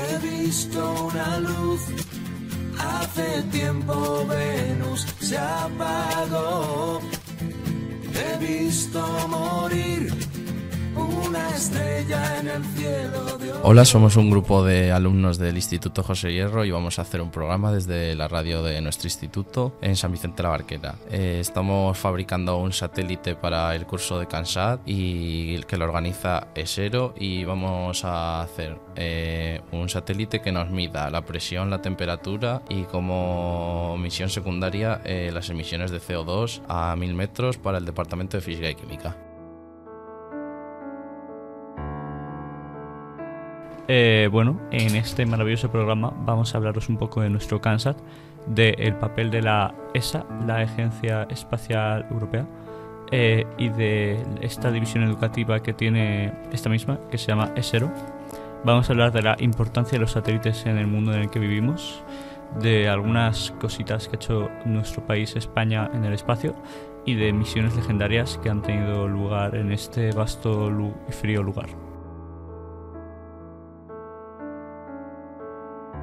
He visto una luz, hace tiempo Venus se apagó. He visto morir Hola, somos un grupo de alumnos del Instituto José Hierro y vamos a hacer un programa desde la radio de nuestro instituto en San Vicente la Barquera. Eh, estamos fabricando un satélite para el curso de CANSAT y que lo organiza ESERO y vamos a hacer eh, un satélite que nos mida la presión, la temperatura y como misión secundaria eh, las emisiones de CO2 a 1000 metros para el Departamento de Física y Química. Eh, bueno, en este maravilloso programa vamos a hablaros un poco de nuestro CANSAT, del papel de la ESA, la Agencia Espacial Europea, eh, y de esta división educativa que tiene esta misma, que se llama ESERO. Vamos a hablar de la importancia de los satélites en el mundo en el que vivimos, de algunas cositas que ha hecho nuestro país España en el espacio y de misiones legendarias que han tenido lugar en este vasto y frío lugar.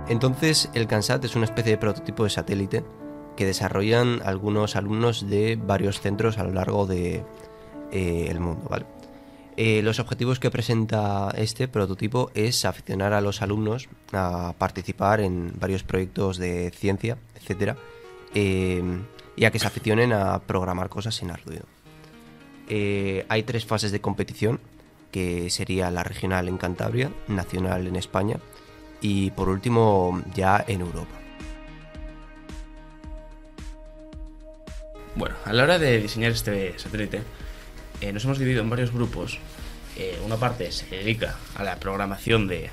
Entonces, el CANSAT es una especie de prototipo de satélite que desarrollan algunos alumnos de varios centros a lo largo del de, eh, mundo. ¿vale? Eh, los objetivos que presenta este prototipo es aficionar a los alumnos a participar en varios proyectos de ciencia, etc. Eh, y a que se aficionen a programar cosas en Arduino. hay tres fases de competición, que sería la regional en Cantabria, nacional en España y por último ya en Europa. Bueno, a la hora de diseñar este satélite, eh, nos hemos dividido en varios grupos. Eh, una parte se dedica a la programación de,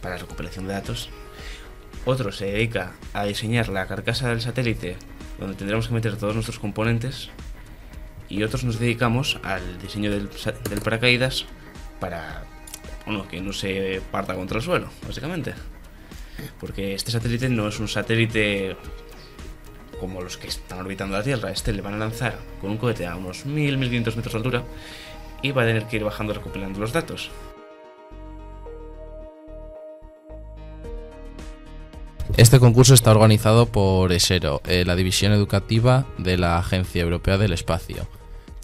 para la recopilación de datos. Otro se dedica a diseñar la carcasa del satélite, donde tendremos que meter todos nuestros componentes. Y otros nos dedicamos al diseño del, del paracaídas para bueno, que no se parta contra el suelo, básicamente. Porque este satélite no es un satélite como los que están orbitando la Tierra. Este le van a lanzar con un cohete a unos 1000-1500 metros de altura y va a tener que ir bajando recopilando los datos. Este concurso está organizado por ESERO, eh, la división educativa de la Agencia Europea del Espacio,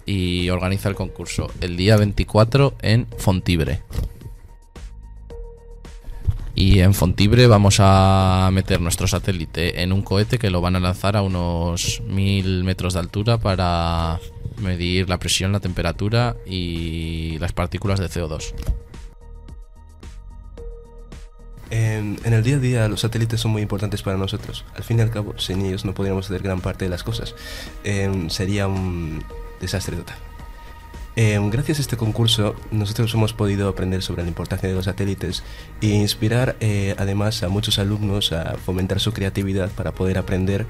y organiza el concurso el día 24 en Fontibre. Y en Fontibre vamos a meter nuestro satélite en un cohete que lo van a lanzar a unos mil metros de altura para medir la presión, la temperatura y las partículas de CO2. En, el día a día los satélites son muy importantes para nosotros. Al fin y al cabo, sin ellos no podríamos hacer gran parte de las cosas. Em, sería un desastre total. Em, gracias a este concurso, nosotros hemos podido aprender sobre la importancia de los satélites e inspirar eh, además a muchos alumnos a fomentar su creatividad para poder aprender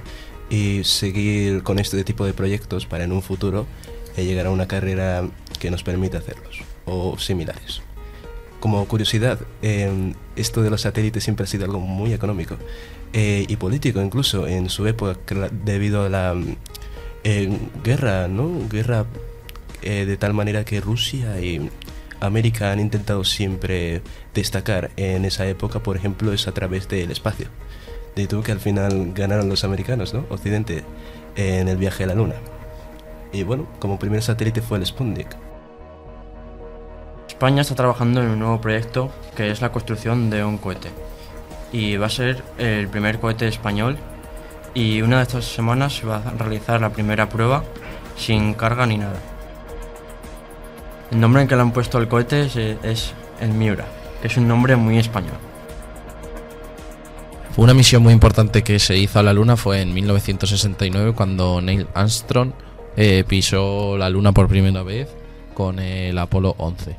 y seguir con este tipo de proyectos para en un futuro eh, llegar a una carrera que nos permita hacerlos o similares. Como curiosidad, em, esto de los satélites siempre ha sido algo muy económico eh, y político incluso en su época debido a la guerra, ¿no? Guerra eh, de tal manera que Rusia y América han intentado siempre destacar en esa época, por ejemplo, es a través del espacio. De tú que al final ganaron los americanos, ¿no? Occidente, en el viaje a la Luna. Y bueno, como primer satélite fue el Sputnik. España está trabajando en un nuevo proyecto que es la construcción de un cohete. Y va a ser el primer cohete español. Y una de estas semanas se va a realizar la primera prueba sin carga ni nada. El nombre en que le han puesto al cohete es, el Miura, que es un nombre muy español. Una misión muy importante que se hizo a la Luna fue en 1969 cuando Neil Armstrong eh, pisó la Luna por primera vez con el Apolo 11.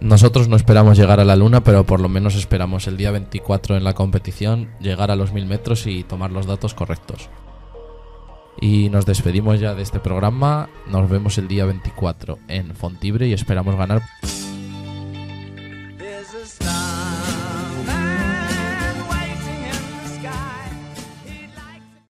Nosotros no esperamos llegar a la Luna, pero por lo menos esperamos el día 24 en la competición llegar a los 1000 metros y tomar los datos correctos. Y nos despedimos ya de este programa. Nos vemos el día 24 en Fontibre y esperamos ganar.